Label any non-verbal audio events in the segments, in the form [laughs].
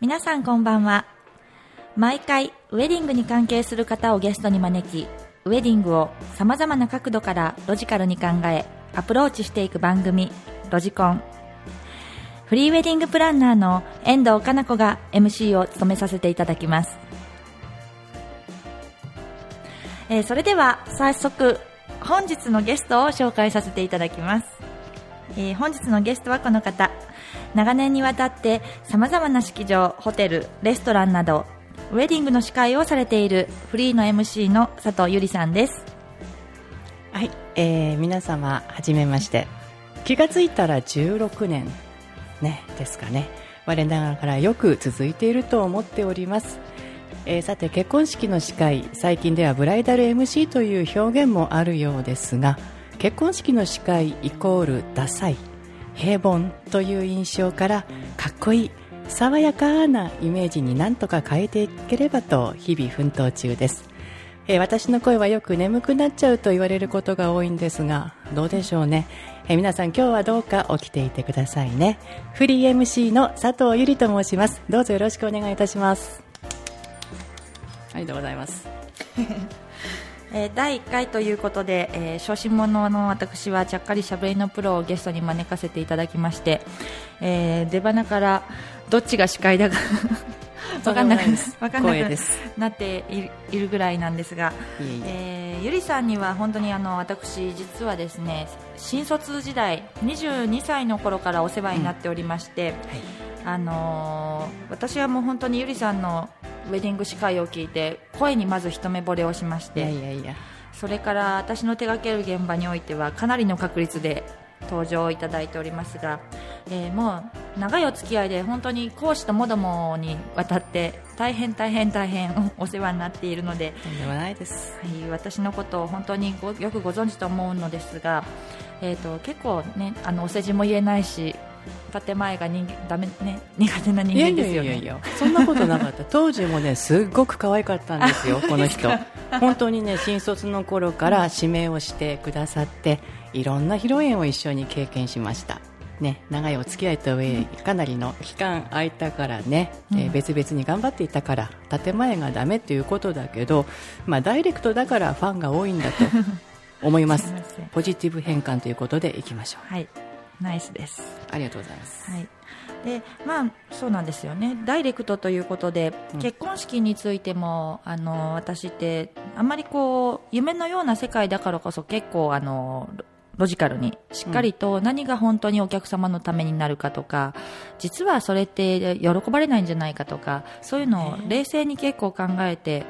皆さんこんばんは。毎回ウェディングに関係する方をゲストに招きウェディングをさまざまな角度からロジカルに考えアプローチしていく番組ロジコン。フリーウェディングプランナーの遠藤かな子が MC を務めさせていただきます、えーそれでは早速本日のゲストを紹介させていただきます、えー本日のゲストはこの方。長年にわたってさまざまな式場ホテルレストランなどウェディングの司会をされているフリーの MC の佐藤ゆりさんです。はい、えー皆様はじめまして。気がついたら16年ねですかね。我ながらよく続いていると思っております、えーさて結婚式の司会最近ではブライダル MC という表現もあるようですが結婚式の司会イコールダサい。平凡という印象からかっこいい爽やかなイメージになんとか変えていければと日々奮闘中です。えー私の声はよく眠くなっちゃうと言われることが多いんですがどうでしょうね、えー皆さん今日はどうか起きていてくださいね。フリー MC の佐藤ゆりと申します。どうぞよろしくお願いいたします。ありがとうございます。えー第1回ということで、えー、小心者の私はちゃっかりしゃべりのプロをゲストに招かせていただきまして、えー出花からどっちが司会だか [laughs] わかんなくとんでもないです。わかんななっているぐらいなんですが、いえーゆりさんには本当にあの私実はですね新卒時代22歳の頃からお世話になっておりまして、あのー私はもう本当にゆりさんのウェディング司会を聞いて声にまず一目惚れをしましいてやいやいや。それから私の手掛ける現場においてはかなりの確率で登場いただいておりますが、えーもう長いお付き合いで本当に講師ともどもにわたって大変大変大変 [laughs] お世話になっているので、とんでもないです。はい、私のことを本当にごよくご存知と思うのですが、えー、と結構ねあのお世辞も言えないし建前が人間ダメ、ね、苦手な人間ですよね。いやいやそんなことなかった。[laughs] 当時もねすっごく可愛かったんですよこの人。本当にね新卒の頃から指名をしてくださっていろんな披露宴を一緒に経験しました。ね、長いお付き合いとはいえかなりの期間空いたからね、えーうん別々に頑張っていたから建前がダメっていうことだけど、まあ、ダイレクトだからファンが多いんだと思います。[laughs] ポジティブ変換ということでいきましょう。はいナイスです。ありがとうございます、はい。でまあ、そうなんですよね。ダイレクトということで、うん。結婚式についてもあの私ってあんまりこう夢のような世界だからこそ結構あのロロジカルにしっかりと何が本当にお客様のためになるかとか実はそれって喜ばれないんじゃないかとかそういうのを冷静に結構考えて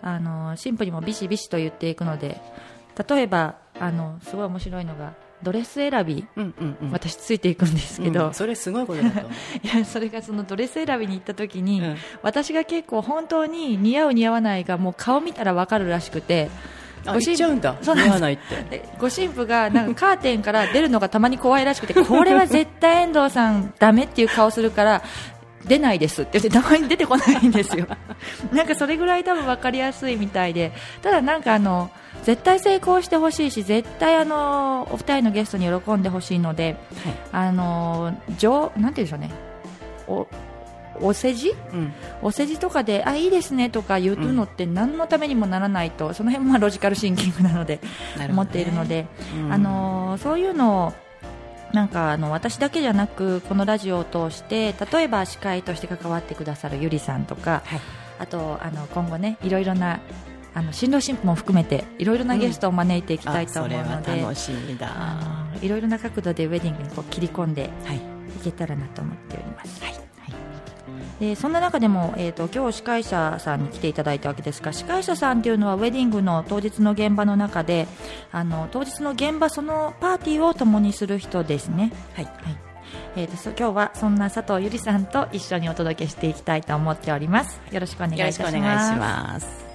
あのシンプルにもビシビシと言っていくので例えばあのすごい面白いのがドレス選びうんうんうん。私ついていくんですけど、うんそれすごいことだと [laughs] いやそれがそのドレス選びに行った時に、うん。私が結構本当に似合う似合わないがもう顔見たら分かるらしくて。あご新行っちゃうんだ。そうなんです。似合わないって。でご新婦がなんかカーテンから出るのがたまに怖いらしくて [laughs] これは絶対遠藤さんダメっていう顔するから出ないですって言ってたまに出てこないんですよ。[laughs] なんかそれぐらい多分分かりやすいみたいで。ただなんかあの絶対成功してほしいし絶対あのお二人のゲストに喜んでほしいのであの上なんて言うんでしょうね。おお世辞？うん。お世辞とかであいいですねとか言うのって何のためにもならないと、その辺もまあロジカルシンキングなのでなね。思っているので、うん。あのそういうのをなんかあの私だけじゃなくこのラジオを通して例えば司会として関わってくださるゆりさんとか、はい。あとあの今後ねいろいろなあの新郎新婦も含めていろいろなゲストを招いていきたいと思うので、は楽しみだ。いろいろな角度でウェディングにこう切り込んではい。いけたらなと思っております。はい。でそんな中でも、えー、と今日司会者さんに来ていただいたわけですが司会者さんというのはウェディングの当日の現場の中であの当日の現場そのパーティーを共にする人ですね。はい。はい。えー、とそ今日はそんな佐藤ゆりさんと一緒にお届けしていきたいと思っております。よろしくお願いします。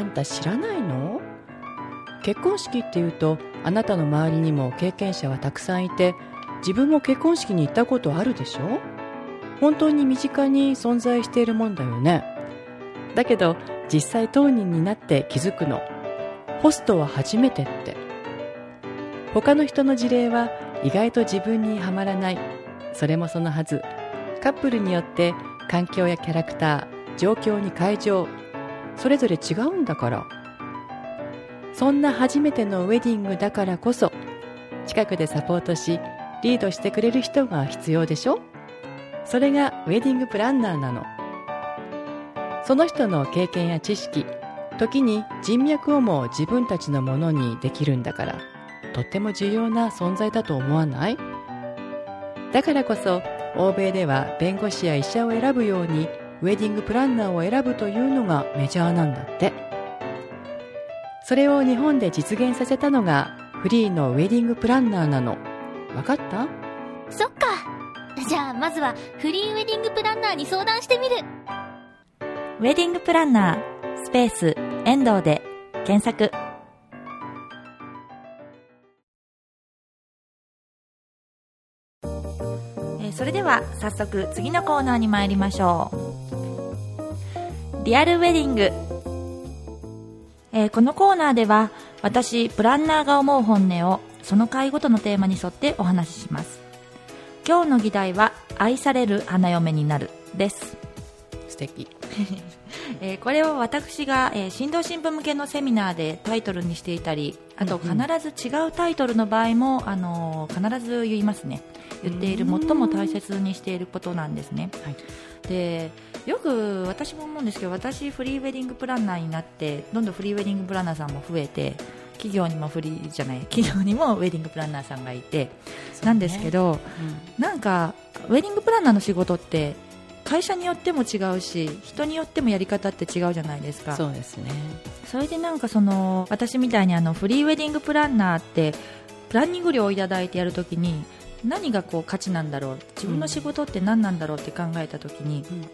あんた知らないの？結婚式っていうとあなたの周りにも経験者はたくさんいて自分も結婚式に行ったことあるでしょ？本当に身近に存在しているもんだよね。だけど実際当人になって気づくの。ホストは初めてって。他の人の事例は意外と自分にはまらない。それもそのはず。カップルによって環境やキャラクター状況に会場それぞれ違うんだから。そんな初めてのウェディングだからこそ近くでサポートしリードしてくれる人が必要でしょ？それがウェディングプランナーなの。その人の経験や知識時に人脈をも自分たちのものにできるんだからとっても重要な存在だと思わない？だからこそ欧米では弁護士や医者を選ぶようにウェディングプランナーを選ぶというのがメジャーなんだって。それを日本で実現させたのがフリーのウェディングプランナーなの。分かった？そっか。じゃあまずはフリーウェディングプランナーに相談してみる。ウェディングプランナー、スペース、遠藤で検索。それでは早速次のコーナーに参りましょう。リアルウェディング。えーこのコーナーでは私、プランナーが思う本音をその回ごとのテーマに沿ってお話しします。今日の議題は愛される花嫁になるです。素敵 [laughs] えーこれは私が、えー新郎新婦向けのセミナーでタイトルにしていたりあと必ず違うタイトルの場合も、あのー必ず言いますね言っている最も大切にしていることなんですね。はい。でよく私も思うんですけど私フリーウェディングプランナーになってどんどんフリーウェディングプランナーさんも増えて企業にもフリーじゃない企業にもウェディングプランナーさんがいて、なんですけど、なんかウェディングプランナーの仕事って会社によっても違うし人によってもやり方って違うじゃないですか。そうですね。それでなんかその私みたいにあのフリーウェディングプランナーってプランニング料をいただいてやるときに何がこう価値なんだろう自分の仕事って何なんだろうって考えたときに、うんうん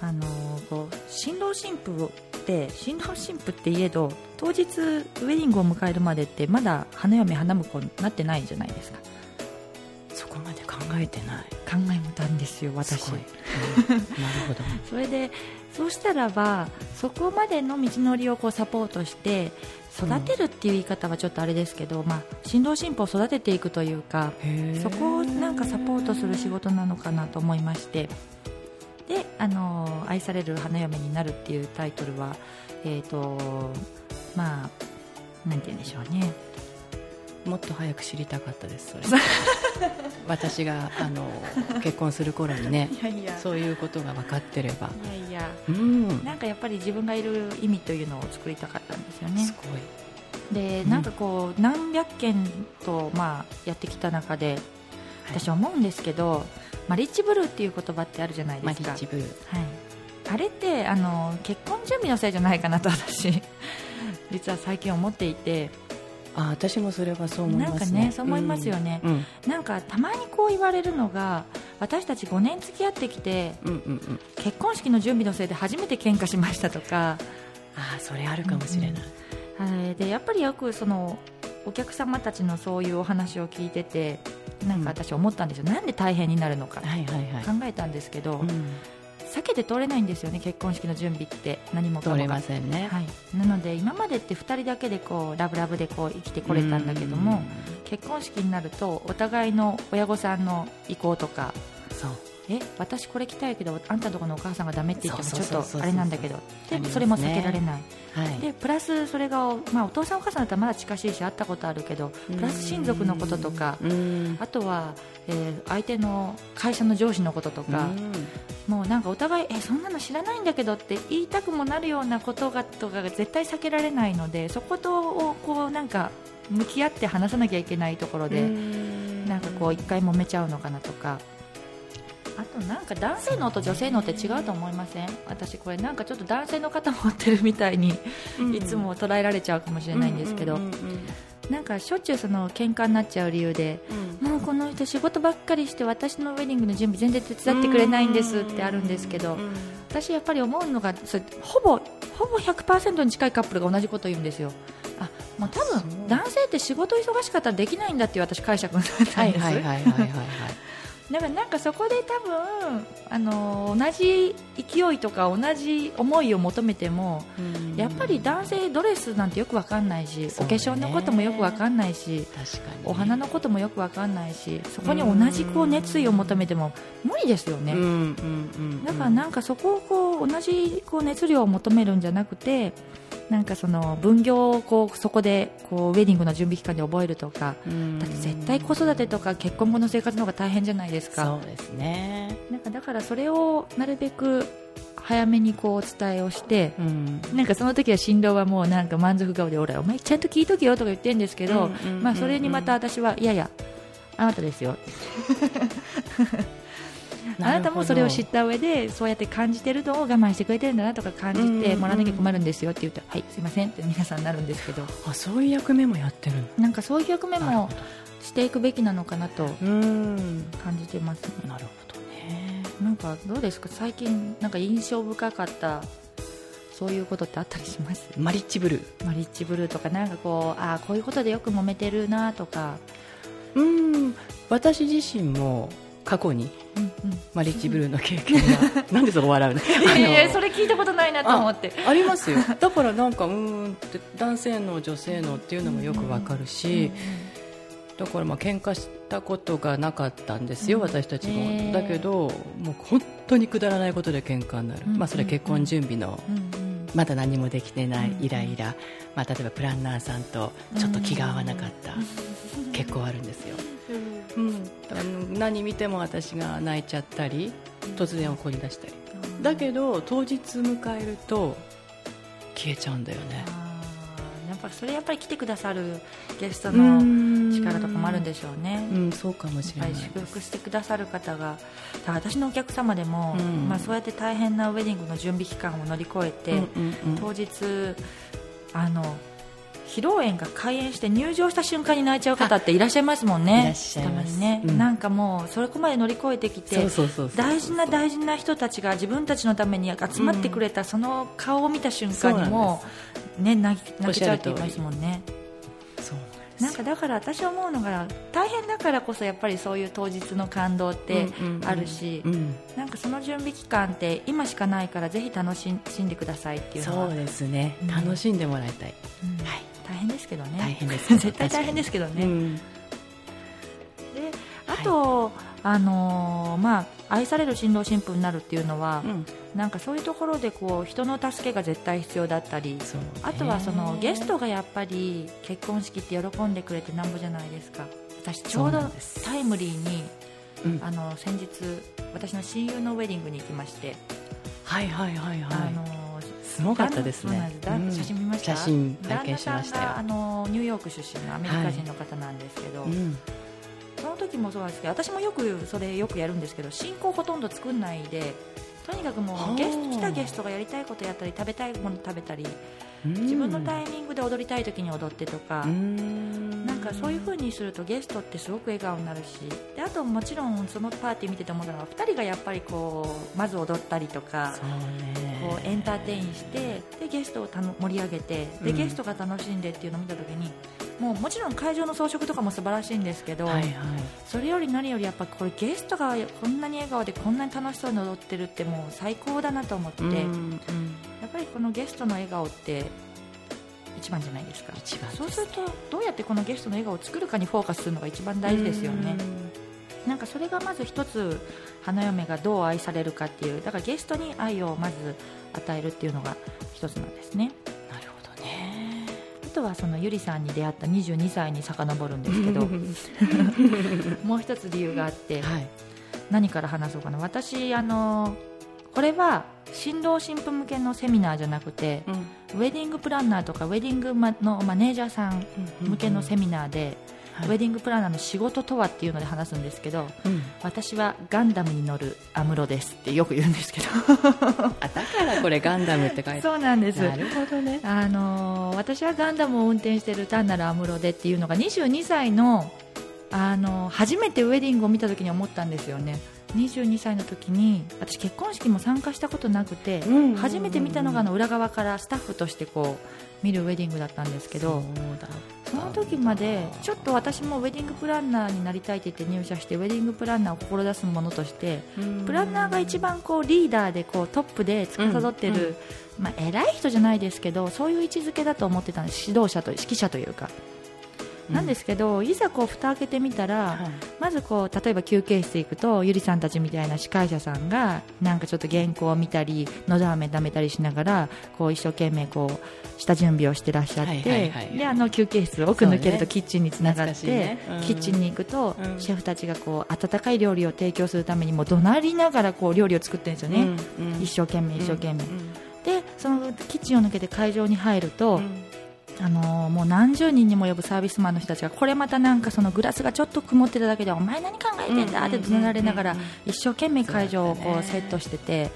あのーこう新郎新婦って新郎新婦っていえど当日ウェディングを迎えるまでってまだ花嫁花婿になってないじゃないですか。そこまで考えてない。考えたんですよ私。うん。[laughs] なるほど。それでそうしたらばそこまでの道のりをこうサポートして育てるっていう言い方はちょっとあれですけど、まあ、新郎新婦を育てていくというかそこをなんかサポートする仕事なのかなと思いまして。であの愛される花嫁になるっていうタイトルはえっ、とまあなんて言うんでしょうねもっと早く知りたかったですそれ。[laughs] 私があの結婚する頃にねいやそういうことが分かってれば。いやいや。うん。なんかやっぱり自分がいる意味というのを作りたかったんですよね。すごい。でうん。なんかこう何百件とまあやってきた中で私思うんですけど、まあ、リッチブルーっていう言葉ってあるじゃないマですか、リッジブルー。はい、あれってあの結婚準備のせいじゃないかなと私実は最近思っていてあ私もそれはそう思いますね。なんかねそう思いますよね。うんなんかたまにこう言われるのが私たち5年付き合ってきてうんうんうん。うん結婚式の準備のせいで初めて喧嘩しましたとか。あそれあるかもしれない、はい、でやっぱりよくそのお客様たちのそういうお話を聞いててなんか私思ったんですよ、なんで大変になるのか考えたんですけど、うん避けて通れないんですよね結婚式の準備って何もかもが。通れませんね、はい、なので今までって2人だけでこうラブラブでこう生きてこれたんだけども結婚式になるとお互いの親御さんの意向とかえ私これ着たいけどあんたのとこのお母さんがダメって言ってもちょっとあれなんだけど。でそれも避けられない。はい。でプラスそれが、まあ、お父さんお母さんだったらまだ近しいし会ったことあるけどプラス親族のこととかうん。あとは、えー相手の会社の上司のこととか、もうなんかお互いえそんなの知らないんだけどって言いたくもなるようなことがとかが絶対避けられないのでそことをこうなんか向き合って話さなきゃいけないところで、なんかこう一回揉めちゃうのかなとかあとなんか男性脳と女性脳って違うと思いません？私これなんかちょっと男性の方持ってるみたいにいつも捉えられちゃうかもしれないんですけど、うんうんうんなんかしょっちゅうその喧嘩になっちゃう理由でもうこの人仕事ばっかりして私のウェディングの準備全然手伝ってくれないんですってあるんですけどうんうん私やっぱり思うのがそれほぼほぼ100%に近いカップルが同じことを言うんですよ。あもう多分男性って仕事忙しかったらできないんだっていう私解釈になったんです、はいはいはいはいはいはいだからなんかそこで多分あの同じ勢いとか同じ思いを求めてもうん。やっぱり男性ドレスなんてよくわかんないし、お化粧のこともよくわかんないし確かに。お花のこともよくわかんないしそこに同じこう熱意を求めても無理ですよね、だからなんかそこをこう同じこう熱量を求めるんじゃなくてなんかその分業をこうそこでこうウェディングの準備期間で覚えるとかうん。だって絶対子育てとか結婚後の生活の方が大変じゃないですか。そうですね。なんかだからそれをなるべく早めにこうお伝えをしてうん。なんかその時は新郎はもうなんか満足顔で俺お前ちゃんと聞いとけよとか言ってるんですけど、まあ、それにまた私はいやいやあなたですよあなたもそれを知った上でそうやって感じてるのを我慢してくれてるんだなとか感じてもらわなきゃ困るんですよって言うとはいすいませんって皆さんなるんですけど。あそういう役目もやってるの？なんかそういう役目もしていくべきなのかなとうん。感じてます。ねなるほどね。なんかどうですか？最近なんか印象深かったそういうことってあったりします？マリッジブルー。マリッジブルーとかなんかこうああこういうことでよく揉めてるなとか、うん。私自身も過去にうんうん、マリッジブルーの経験が。[laughs] なんでそこ笑うの？いやいやそれ聞いたことないなと思って。ありますよ。[laughs] だからなんかうーんって男性の女性のっていうのもよくわかるし、だからまあ喧嘩したことがなかったんですよ、うん。私たちも、だけどもう本当にくだらないことで喧嘩になる、うんまあ、それは結婚準備のまだ何もできてないうんイライラ、まあ、例えばプランナーさんとちょっと気が合わなかった、結構あるんですよ、うん、だから何見ても私が泣いちゃったり突然怒り出したり。だけど当日迎えると消えちゃうんだよね。やっぱそれやっぱり来てくださるゲストの力とかもあるんでしょうね。うんそうかもしれない。り祝福してくださる方が私のお客様でも、うん。まあ、そうやって大変なウェディングの準備期間を乗り越えて、うんうんうん。当日あの披露宴が開演して入場した瞬間に泣いちゃう方っていらっしゃいますもんね。いらっしゃいます。ね、うん。なんかもうそれこまで乗り越えてきて大事な大事な人たちが自分たちのために集まってくれたその顔を見た瞬間にもう、ね、泣き泣けちゃうって言いますもんね。そうなんかだから私思うのが大変だからこそやっぱりそういう当日の感動ってあるし、なんかその準備期間って今しかないからぜひ楽しんでくださいっていうのは。そうですね、うん。楽しんでもらいたい、うん。はい大変ですけどね。大変です [laughs] 絶対大変ですけどね、うん。であと、あのーまあ、愛される新郎新婦になるっていうのは、うん。なんかそういうところでこう人の助けが絶対必要だったりあとはそのゲストがやっぱり結婚式って喜んでくれてなんぼじゃないですか。私ちょうどタイムリーにうん。あの先日私の親友のウェディングに行きまして、はいはいはいはい、あのすごかったですね。写真見ました？写真拝見しましたよ。あのニューヨーク出身のアメリカ人の方なんですけど、うん。その時もそうなんですけど私もよくそれよくやるんですけど進行ほとんど作んないでとにかくもはあ。うゲスト来たゲストがやりたいことやったり食べたいもの食べたり自分のタイミングで踊りたい時に踊ってとか、かそういう風にするとゲストってすごく笑顔になるし。であともちろんそのパーティー見てて思ったのが2人がやっぱりこうまず踊ったりとかこうエンターテインしてでゲストをたの盛り上げてで、うん。ゲストが楽しんでっていうのを見た時にもうもちろん会場の装飾とかも素晴らしいんですけど、はいはい。それより何よりやっぱこれゲストがこんなに笑顔でこんなに楽しそうに踊ってるってもう最高だなと思って、うんやうん。っぱりこのゲストの笑顔って一番じゃないですか。一番そうするとどうやってこのゲストの笑顔を作るかにフォーカスするのが一番大事ですよね。なんかそれがまず一つ花嫁がどう愛されるかっていうだからゲストに愛をまず与えるっていうのが一つなんですね。なるほどね。あとはそのゆりさんに出会った22歳に遡るんですけど [laughs] もう一つ理由があって、はい。何から話そうかな。私あのこれは新郎新婦向けのセミナーじゃなくてウェディングプランナーとかウェディングマのマネージャーさん向けのセミナーで、はいウェディングプランナーの仕事とはっていうので話すんですけどうん。私はガンダムに乗るアムロですってよく言うんですけど。[laughs] あだからこれガンダムって書いてそうなんです。なるほどね。あのー私はガンダムを運転している単なるアムロでっていうのが22歳の、あのー初めてウェディングを見た時に思ったんですよね22歳の時に私結婚式も参加したことなくて、うんうんうん初めて見たのがあの裏側からスタッフとしてこう見るウェディングだったんですけどその時までちょっと私もウェディングプランナーになりたいって言って入社してウェディングプランナーを志すものとしてプランナーが一番こうリーダーでこうトップで司ってる、うんうん。まあ、偉い人じゃないですけどそういう位置づけだと思ってたんです。指導者と指揮者というか、なんですけどいざこう蓋開けてみたら、はい。まずこう例えば休憩室行くとゆりさんたちみたいな司会者さんがなんかちょっと原稿を見たりのど飴舐めたりしながらこう一生懸命こう下準備をしてらっしゃって、であの休憩室奥抜けるとキッチンにつながって、懐かしいね。うん。キッチンに行くと、うん。シェフたちがこう温かい料理を提供するためにもう怒鳴りながらこう料理を作ってるんですよね、うんうん。一生懸命一生懸命、うん。でそのキッチンを抜けて会場に入ると、うんあのーもう何十人にも及ぶサービスマンの人たちがこれまたなんかそのグラスがちょっと曇ってただけでお前何考えてんだって怒鳴られながらうんうんうん一生懸命会場をこそうセットしてて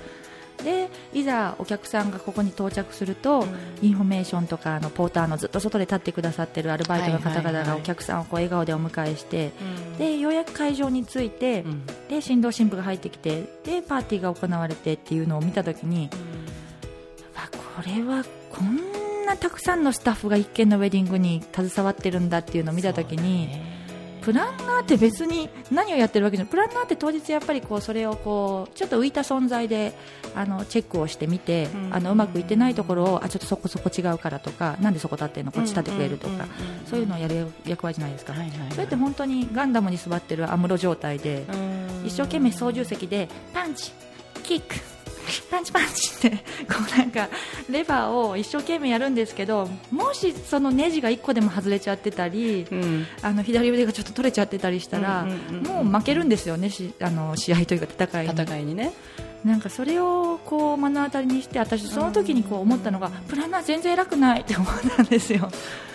でいざお客さんがここに到着すると、インフォメーションとかあのポーターのずっと外で立ってくださってるアルバイトの方々がお客さんをこう笑顔でお迎えしてうん。でようやく会場に着いてうん。で新郎新婦が入ってきてでパーティーが行われてっていうのを見た時にあこれはこんなたくさんのスタッフが一件のウェディングに携わってるんだっていうのを見た時に、プランナーって別に何をやってるわけじゃない。プランナーって当日やっぱりこうそれをこうちょっと浮いた存在であのチェックをしてみて、うん。あのうまくいってないところをあちょっとそこそこ違うからとかなんでそこ立ってんの？こっち立ってくれるとか、そういうのをやる役割じゃないですか、はいはいはい。それって本当にガンダムに座ってるアムロ状態で、うん。一生懸命操縦席でパンチ、キック、パンチパンチってこうなんかレバーを一生懸命やるんですけどもしそのネジが1個でも外れちゃってたりうん。あの左腕がちょっと取れちゃってたりしたらうんうんうんもう負けるんですよねしあの試合というか戦いに。戦いにね。なんかそれをこう目の当たりにして私その時にこう思ったのがプランナー全然偉くないって思ったんですよ。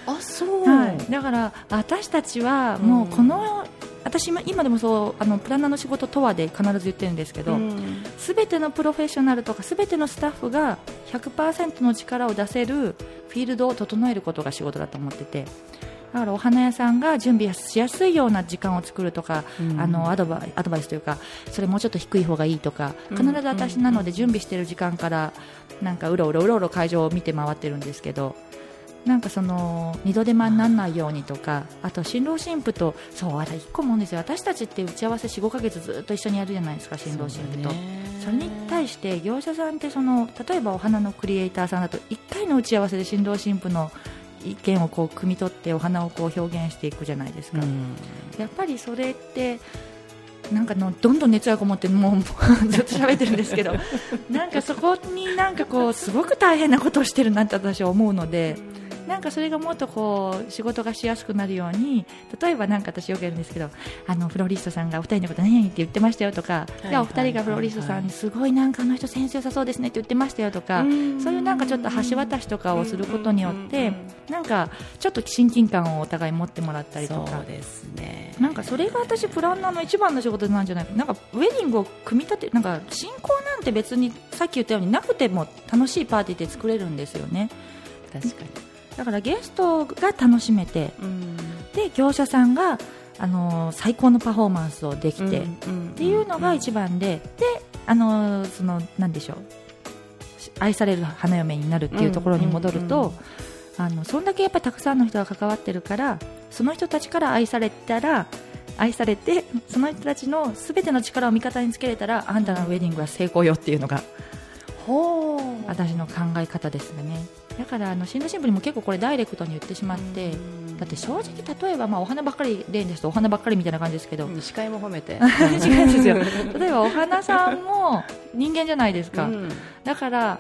あそう。はい、だから私たちはもうこの、私今今でもそうあのプランナーの仕事とはで必ず言ってるんですけど、うんすべてのプロフェッショナルとかすべてのスタッフが100%の力を出せるフィールドを整えることが仕事だと思ってて。だからお花屋さんが準備しやすいような時間を作るとか、うん。あのアドバイアドバイスというかそれもうちょっと低い方がいいとかうん。必ず私なので準備している時間からなんかうろうろうろうろ会場を見て回ってるんですけどなんかその二度手間にならないようにとかあと新郎新婦とそうあれ一個もんですよ私たちって打ち合わせ45ヶ月ずっと一緒にやるじゃないですか新郎新婦と。それに対して業者さんってその例えばお花のクリエイターさんだと1回の打ち合わせで新郎新婦の意見をこう汲み取ってお花をこう表現していくじゃないですか、うんやっぱりそれってなんかのどんどん熱がこもってもうずっと喋ってるんですけど [laughs] なんかそこになんかこうすごく大変なことをしてるなって私は思うので。なんかそれがもっとこう仕事がしやすくなるように例えばなんか私よくやるんですけどあのフロリストさんがお二人のこと何々って言ってましたよとか、いでお二人がフロリストさんにすごいなんかあの人センス良さそうですねって言ってましたよとか、うん。そういうなんかちょっと橋渡しとかをすることによって、うんなんかちょっと親近感をお互い持ってもらったりとか。そうですね。なんかそれが私プランナーの一番の仕事なんじゃないかなんかウェディングを組み立てなんか進行なんて別にさっき言ったようになくても楽しいパーティーって作れるんですよね。確かにだからゲストが楽しめてうん。で業者さんがあのー最高のパフォーマンスをできて、っっていうのが一番で、であのーそのなんでしょうし愛される花嫁になるっていうところに戻ると、あのそんだけやっぱりたくさんの人が関わってるからその人たちから愛されたら愛されてその人たちの全ての力を味方につけれたらあんたのウェディングは成功よっていうのが私の考え方ですね。だからあの新郎新婦にも結構これダイレクトに言ってしまってだって正直例えばまあお花ばっかり例ですとお花ばっかりみたいな感じですけど、司会も褒めて。[laughs] 違うんですよ。例えばお花さんも人間じゃないですか、うん。だから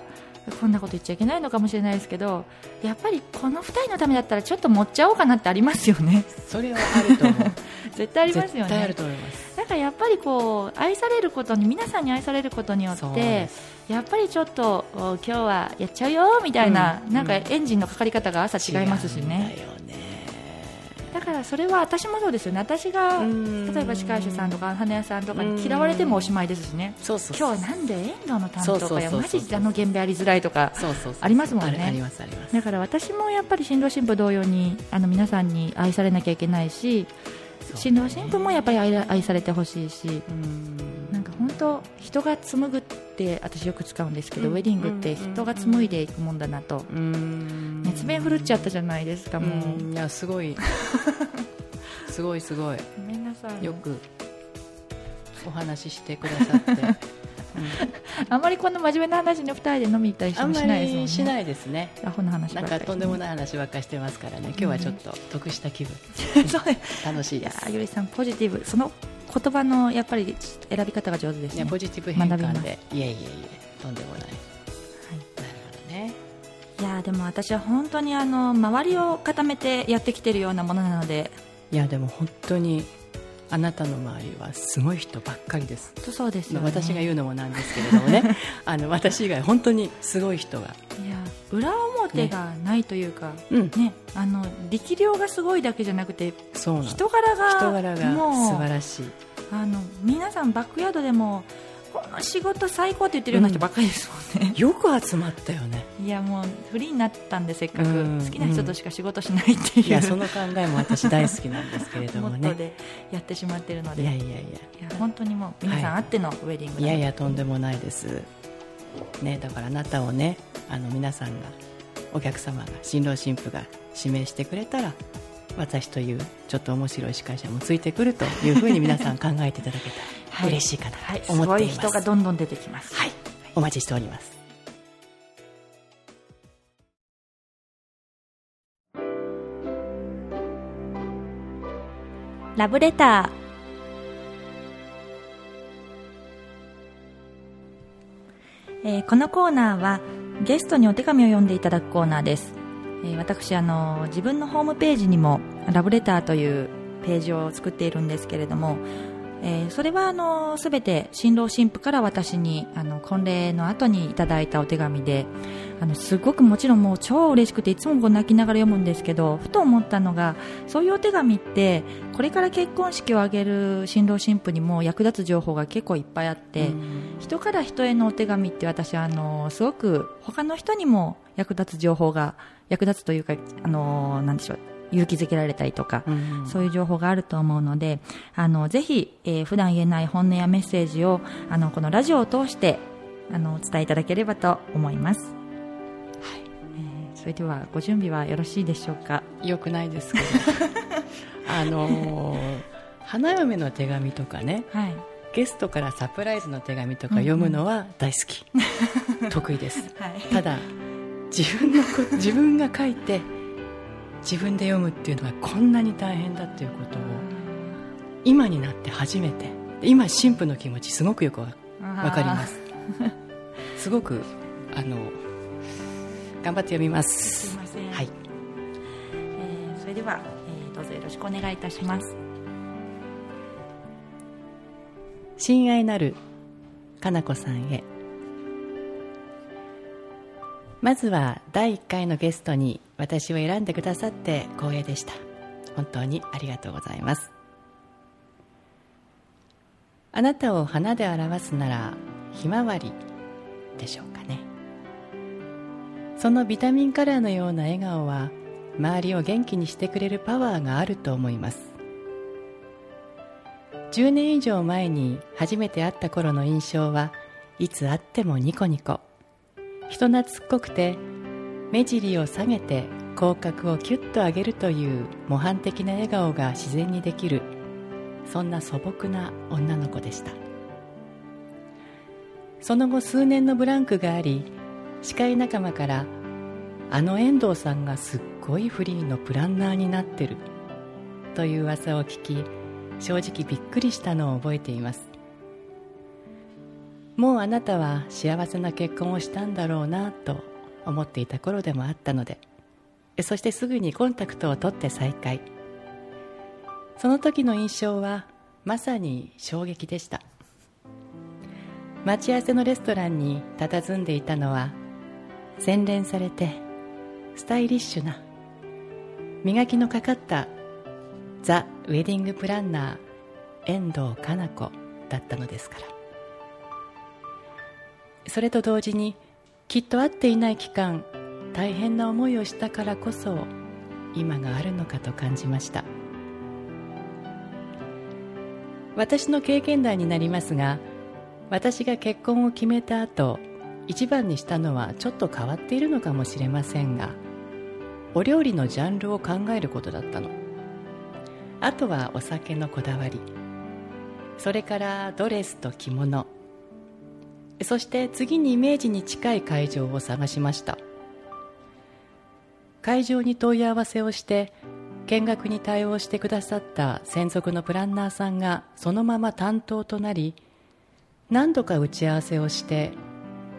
こんなこと言っちゃいけないのかもしれないですけどやっぱりこの2人のためだったらちょっと持っちゃおうかなってありますよね。それはあると思う。[laughs] 絶対ありますよ絶対あるねと思います。だからやっぱりこう愛されることに皆さんに愛されることによってやっぱりちょっとお今日はやっちゃうよみたいな、うん。なんかエンジンのかかり方が朝違いますしね。だからそれは私もそうですよね。私がうん。例えば司会者さんとか花屋さんとかに嫌われてもおしまいですしね。そうそう今日なんで遠藤の担当かよ。マジであの現場やりづらいとかありますもんね。だから私もやっぱり新郎新婦同様にあの皆さんに愛されなきゃいけないし新郎新婦もやっぱり愛愛されてほしいし。うんなんか人人が紡ぐって私よく使うんですけど、うんウェディングって人が紡いでいくもんだなと、熱弁振るっちゃったじゃないですかもう、うんいやすごい。[laughs] すごいすごい。ごめんなさいよくお話ししてくださって、[laughs] あんまりこんな真面目な話に2人で飲み行ったりしないですもんね。りしないですね。アホな話ばっかりなんかとんでもない話ばっかりしてますからね。今日はちょっと得した気分、[laughs] そう楽しいです。ーゆりさんポジティブ。その言葉のやっぱり選び方が上手ですね。いやポジティブ変換で。いえいえいえとんでもない、なるほどね。いやーでも私は本当にあの周りを固めてやってきてるようなものなので。いやでも本当にあなたの周りはすごい人ばっかりです。そうですよ、ね、私が言うのもなんですけれどもね。[laughs] あの私以外本当にすごい人が。いや裏表がないというか、うん。ねあの力量がすごいだけじゃなくてそうなの。人柄が人柄が素晴らしい。あの皆さんバックヤードでもこの仕事最高って言ってるような人ばっかりですもんね、よく集まったよね。いやもうフリーになったんでせっかく。うん好きな人としか仕事しないっていう、いやその考えも私大好きなんですけれどもね。でやってしまってるので。いやいやいや。いや本当にもう皆さんあってのウェディングいやいややとんでもないです、ね、だからあなたをねあの皆さんがお客様が新郎新婦が指名してくれたら私というちょっと面白い司会者もついてくるというふうに皆さん考えていただけたら嬉しいかなはい、とすごい思っています、人がどんどん出てきます、はい。お待ちしております。ラブレター。えーこのコーナーはゲストにお手紙を読んでいただくコーナーです、えー私あの自分のホームページにもラブレターというページを作っているんですけれども、えーそれはあの全て新郎新婦から私にあの婚礼の後にいただいたお手紙であのすごくもちろんもう超嬉しくていつもこう泣きながら読むんですけどふと思ったのがそういうお手紙ってこれから結婚式を挙げる新郎新婦にも役立つ情報が結構いっぱいあって、人から人へのお手紙って私はあのすごく他の人にも役立つ情報が役立つというかあのなんでしょう勇気づけられたりとか、うん。そういう情報があると思うのであのぜひ、えー普段言えない本音やメッセージをあのこのラジオを通してあのお伝えいただければと思います、はい。えーそれではご準備はよろしいでしょうか？よくないですけど。[laughs] あのー花嫁の手紙とかね。はい。ゲストからサプライズの手紙とか読むのは大好き、[laughs] 得意です。はい。ただ自分のこ自分が書いて自分で読むっていうのはこんなに大変だっていうことを今になって初めて。今新婦の気持ちすごくよくわわかります。[laughs] すごくあの頑張って読みます。すいません。はい。えーそれでは、えーどうぞよろしくお願いいたします。親愛なるかなこさんへまずは第1回のゲストに私を選んでくださって光栄でした。本当にありがとうございます。あなたを花で表すならひまわりでしょうかね。そのビタミンカラーのような笑顔は周りを元気にしてくれるパワーがあると思います。10年以上前に初めて会った頃の印象はいつ会ってもニコニコ。人懐っこくて目尻を下げて口角をキュッと上げるという模範的な笑顔が自然にできるそんな素朴な女の子でした。その後数年のブランクがあり司会仲間からあの遠藤さんがすっごいフリーのプランナーになってるという噂を聞き正直びっくりしたのを覚えています。もうあなたは幸せな結婚をしたんだろうなと思っていた頃でもあったのでそしてすぐにコンタクトを取って再会。その時の印象はまさに衝撃でした。待ち合わせのレストランに佇んでいたのは洗練されてスタイリッシュな磨きのかかったザ・ウェディングプランナー遠藤かな子だったのですから。それと同時にきっと会っていない期間大変な思いをしたからこそ今があるのかと感じました。私の経験談になりますが私が結婚を決めた後一番にしたのはちょっと変わっているのかもしれませんがお料理のジャンルを考えることだったの。あとはお酒のこだわり。それからドレスと着物。そして次にイメージに近い会場を探しました。会場に問い合わせをして見学に対応してくださった専属のプランナーさんがそのまま担当となり何度か打ち合わせをして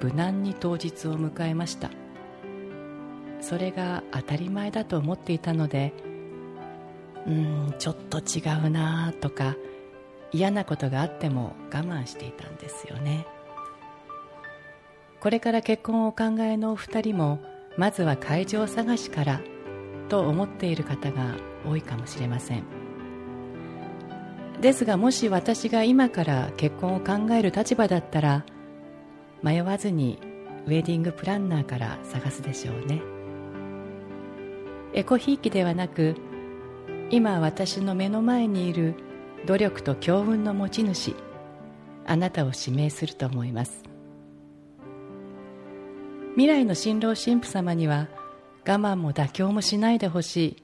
無難に当日を迎えました。それが当たり前だと思っていたのでうんちょっと違うなとか嫌なことがあっても我慢していたんですよね。これから結婚をお考えのお二人もまずは会場探しからと思っている方が多いかもしれません。ですがもし私が今から結婚を考える立場だったら迷わずにウェディングプランナーから探すでしょうね。エコひいきではなく今私の目の前にいる努力と強運の持ち主あなたを指名すると思います。未来の新郎新婦様には我慢も妥協もしないでほしい。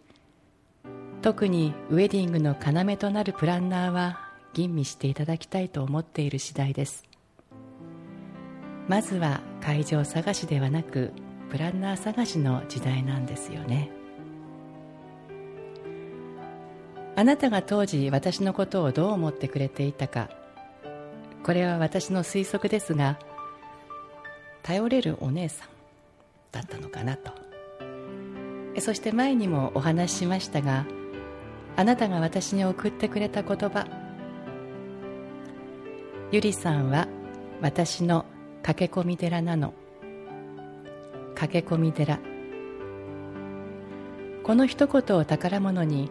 特にウェディングの要となるプランナーは吟味していただきたいと思っている次第です。まずは会場探しではなくプランナー探しの時代なんですよね。あなたが当時私のことをどう思ってくれていたか。これは私の推測ですが頼れるお姉さんだったのかなと。そして前にもお話ししましたがあなたが私に送ってくれた言葉。ゆりさんは私の駆け込み寺なの。駆け込み寺。この一言を宝物に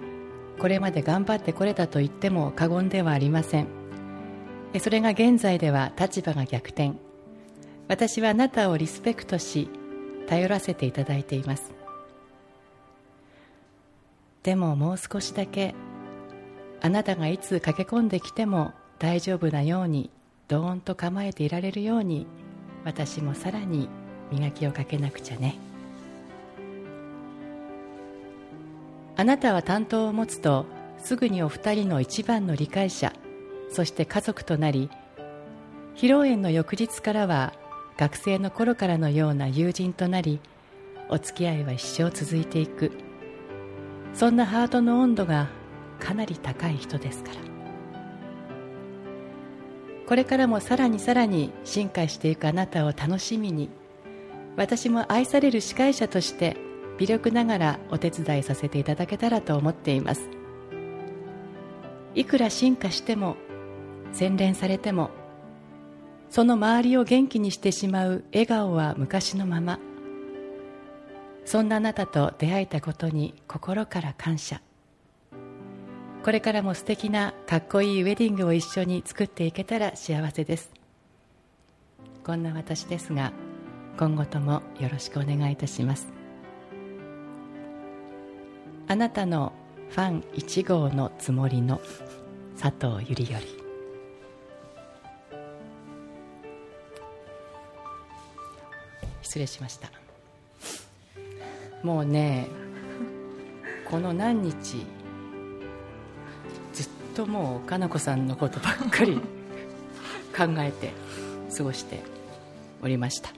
これまで頑張ってこれたと言っても過言ではありません。それが現在では立場が逆転。私はあなたをリスペクトし頼らせていただいています。でももう少しだけあなたがいつ駆け込んできても大丈夫なようにドーンと構えていられるように私もさらに磨きをかけなくちゃね。あなたは担当を持つとすぐにお二人の一番の理解者そして家族となり披露宴の翌日からは学生の頃からのような友人となりお付き合いは一生続いていく。そんなハートの温度がかなり高い人ですから。これからもさらにさらに進化していくあなたを楽しみに私も愛される司会者として微力ながらお手伝いさせていただけたらと思っています。いくら進化しても洗練されてもその周りを元気にしてしまう笑顔は昔のまま。そんなあなたと出会えたことに心から感謝。これからも素敵なかっこいいウェディングを一緒に作っていけたら幸せです。こんな私ですが今後ともよろしくお願いいたします。あなたのファン1号のつもりの佐藤ゆりより。失礼しました。もうねこの何日ずっともうかなこさんのことばっかり考えて過ごしておりました。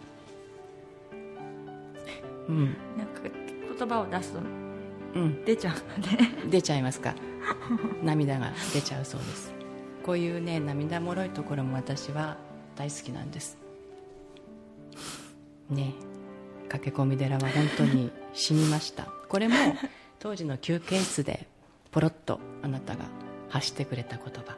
うん。なんか言葉を出すとうん。出ちゃうのね。出ちゃいますか。涙が出ちゃうそうです。こういうね涙もろいところも私は大好きなんですね駆け込み寺は本当に死にました。これも当時の休憩室でポロッとあなたが発してくれた言葉。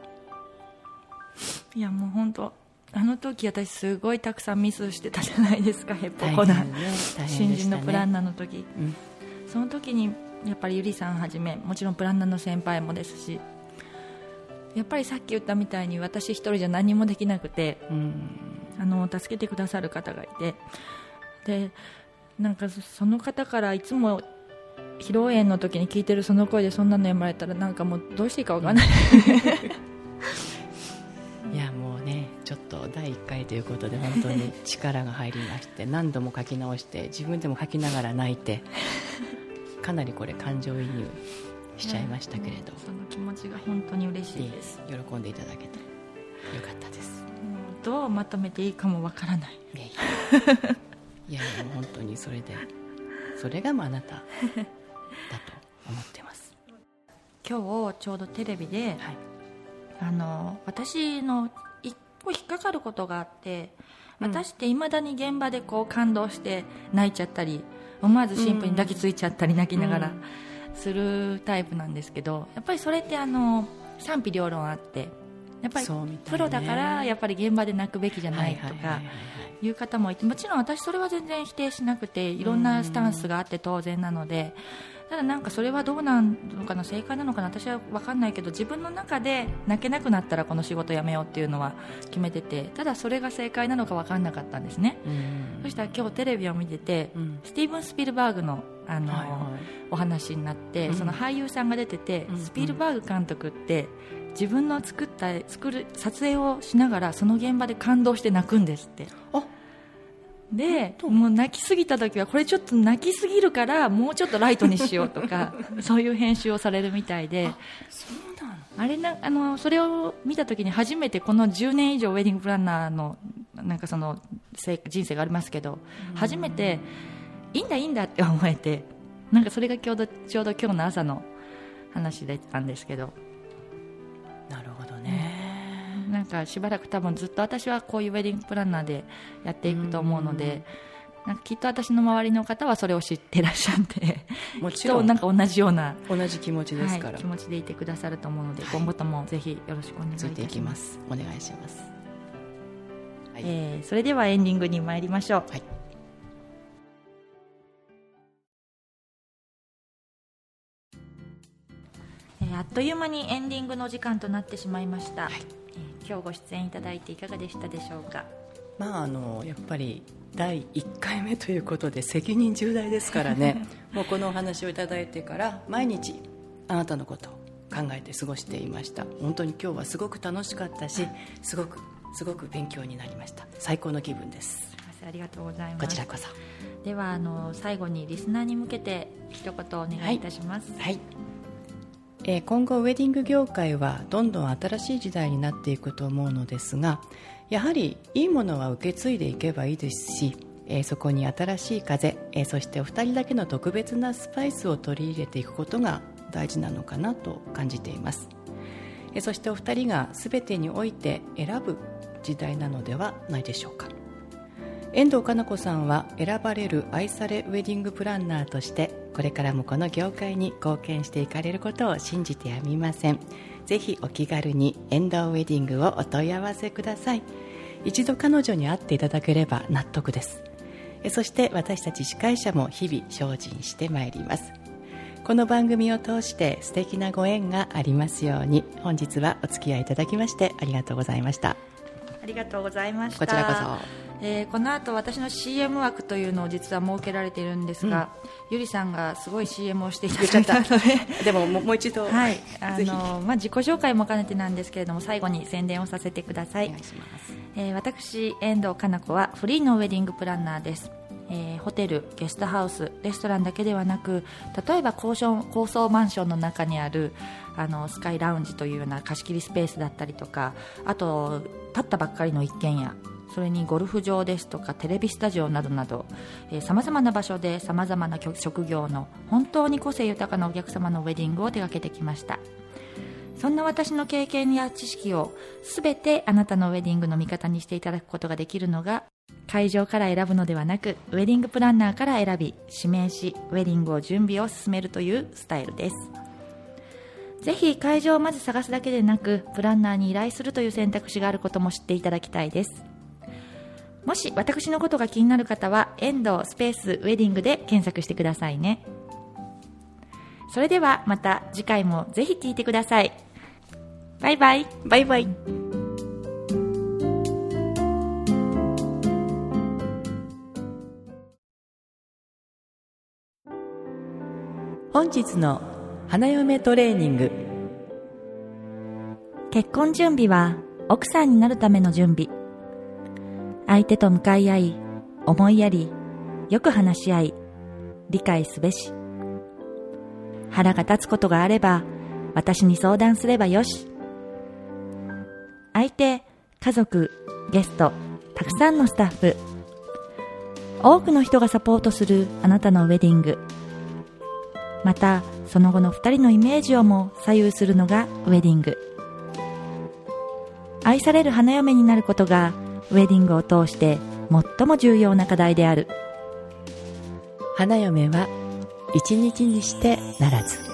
いやもう本当あの時私すごいたくさんミスしてたじゃないですか。ヘッポコな、ね大変新人のプランナーの時。うん。その時にやっぱりゆりさんはじめもちろんプランナーの先輩もですしやっぱりさっき言ったみたいに私一人じゃ何もできなくてうん。あの助けてくださる方がいてでなんかそその方からいつも披露宴の時に聞いてるその声でそんなの読まれたらなんかもうどうしていいかわからない、[laughs] いやもうねちょっと第1回ということで本当に力が入りまして何度も書き直して自分でも書きながら泣いてかなりこれ感情移入しちゃいましたけれど、その気持ちが本当に嬉しいです。喜んでいただけてよかったです。どうまとめていいかもわからないいや本当にそれでそれがまああなただと思ってます。今日ちょうどテレビではい。あの私の一個引っかかることがあってうん。私っていまだに現場でこう感動して泣いちゃったり思わず新婦に抱きついちゃったり泣きながらするタイプなんですけどやっぱりそれってあの賛否両論あってやっぱりプロだからやっぱり現場で泣くべきじゃないとかはいう方もいてもちろん私それは全然否定しなくていろんなスタンスがあって当然なのでただなんかそれはどうなのかな正解なのかな私は分かんないけど自分の中で泣けなくなったらこの仕事辞めようっていうのは決めててただそれが正解なのか分かんなかったんですね。うん。そしたら今日テレビを見ててうん。スティーブン・スピルバーグのあの、はいはい。お話になって、うん。その俳優さんが出てて、うん。スピルバーグ監督って自分の作った作る撮影をしながらその現場で感動して泣くんですって。あでもう泣きすぎた時はこれちょっと泣きすぎるからもうちょっとライトにしようとか [laughs] そういう編集をされるみたいで。そうなの？あれなあのそれを見た時に初めてこの10年以上ウェディングプランナーのなんかそのせ人生がありますけど初めていいんだいいんだって思えてなんかそれがちょうどちょうど今日の朝の話だったんですけどなんかしばらく多分ずっと私はこういうウェディングプランナーでやっていくと思うのでなんかきっと私の周りの方はそれを知ってらっしゃってもちろん。となんか同じような、同じ気持ちですから、はい、気持ちでいてくださると思うので、はい。今後ともぜひよろしくお願いいたします。お願いします。はい、えーそれではエンディングに参りましょう、はい。えーあっという間にエンディングの時間となってしまいました、はい。えー今日ご出演いただいていかがでしたでしょうか？まああのやっぱり第1回目ということで責任重大ですからね。[laughs] もうこのお話をいただいてから毎日あなたのことを考えて過ごしていました。本当に今日はすごく楽しかったしすごくすごく勉強になりました。最高の気分です。ありがとうございます。こちらこそ。ではあの最後にリスナーに向けて一言お願いいたします、はい、今後ウェディング業界はどんどん新しい時代になっていくと思うのですがやはりいいものは受け継いでいけばいいですし、そこに新しい風、そしてお二人だけの特別なスパイスを取り入れていくことが大事なのかなと感じています、そしてお二人が全てにおいて選ぶ時代なのではないでしょうか。遠藤かな子さんは選ばれる愛されウェディングプランナーとしてこれからもこの業界に貢献していかれることを信じてやみません。ぜひお気軽に遠藤ウェディングをお問い合わせください。一度彼女に会っていただければ納得です。えそして私たち司会者も日々精進してまいります。この番組を通して素敵なご縁がありますように本日はお付き合いいただきましてありがとうございました。ありがとうございました。こちらこそえーこの後私の CM 枠というのを実は設けられているんですが、ゆりさんがすごい CM をしていただいたので。[laughs] でももう一度、はい、あのまあ、自己紹介も兼ねてなんですけれども最後に宣伝をさせてください。お願いします。えー私遠藤かな子はフリーのウェディングプランナーです、えーホテルゲストハウスレストランだけではなく例えば高層高層マンションの中にあるあのスカイラウンジというような貸し切りスペースだったりとかあと建ったばっかりの一軒家それにゴルフ場ですとかテレビスタジオなどなどさまざまな場所でさまざまな職業の本当に個性豊かなお客様のウェディングを手掛けてきました。そんな私の経験や知識をすべてあなたのウェディングの味方にしていただくことができるのが会場から選ぶのではなくウェディングプランナーから選び指名しウェディングを準備を進めるというスタイルです。ぜひ会場をまず探すだけでなくプランナーに依頼するという選択肢があることも知っていただきたいです。もし私のことが気になる方は遠藤スペースウェディングで検索してくださいね。それではまた次回もぜひ聞いてください。バイバイ。バイバイ。本日の花嫁トレーニング。結婚準備は奥さんになるための準備相手と向かい合い思いやりよく話し合い理解すべし。腹が立つことがあれば私に相談すればよし。相手家族ゲストたくさんのスタッフ。多くの人がサポートするあなたのウェディング。またその後の2人のイメージをも左右するのがウェディング。愛される花嫁になることがウェディングを通して最も重要な課題である。花嫁は一日にしてならず。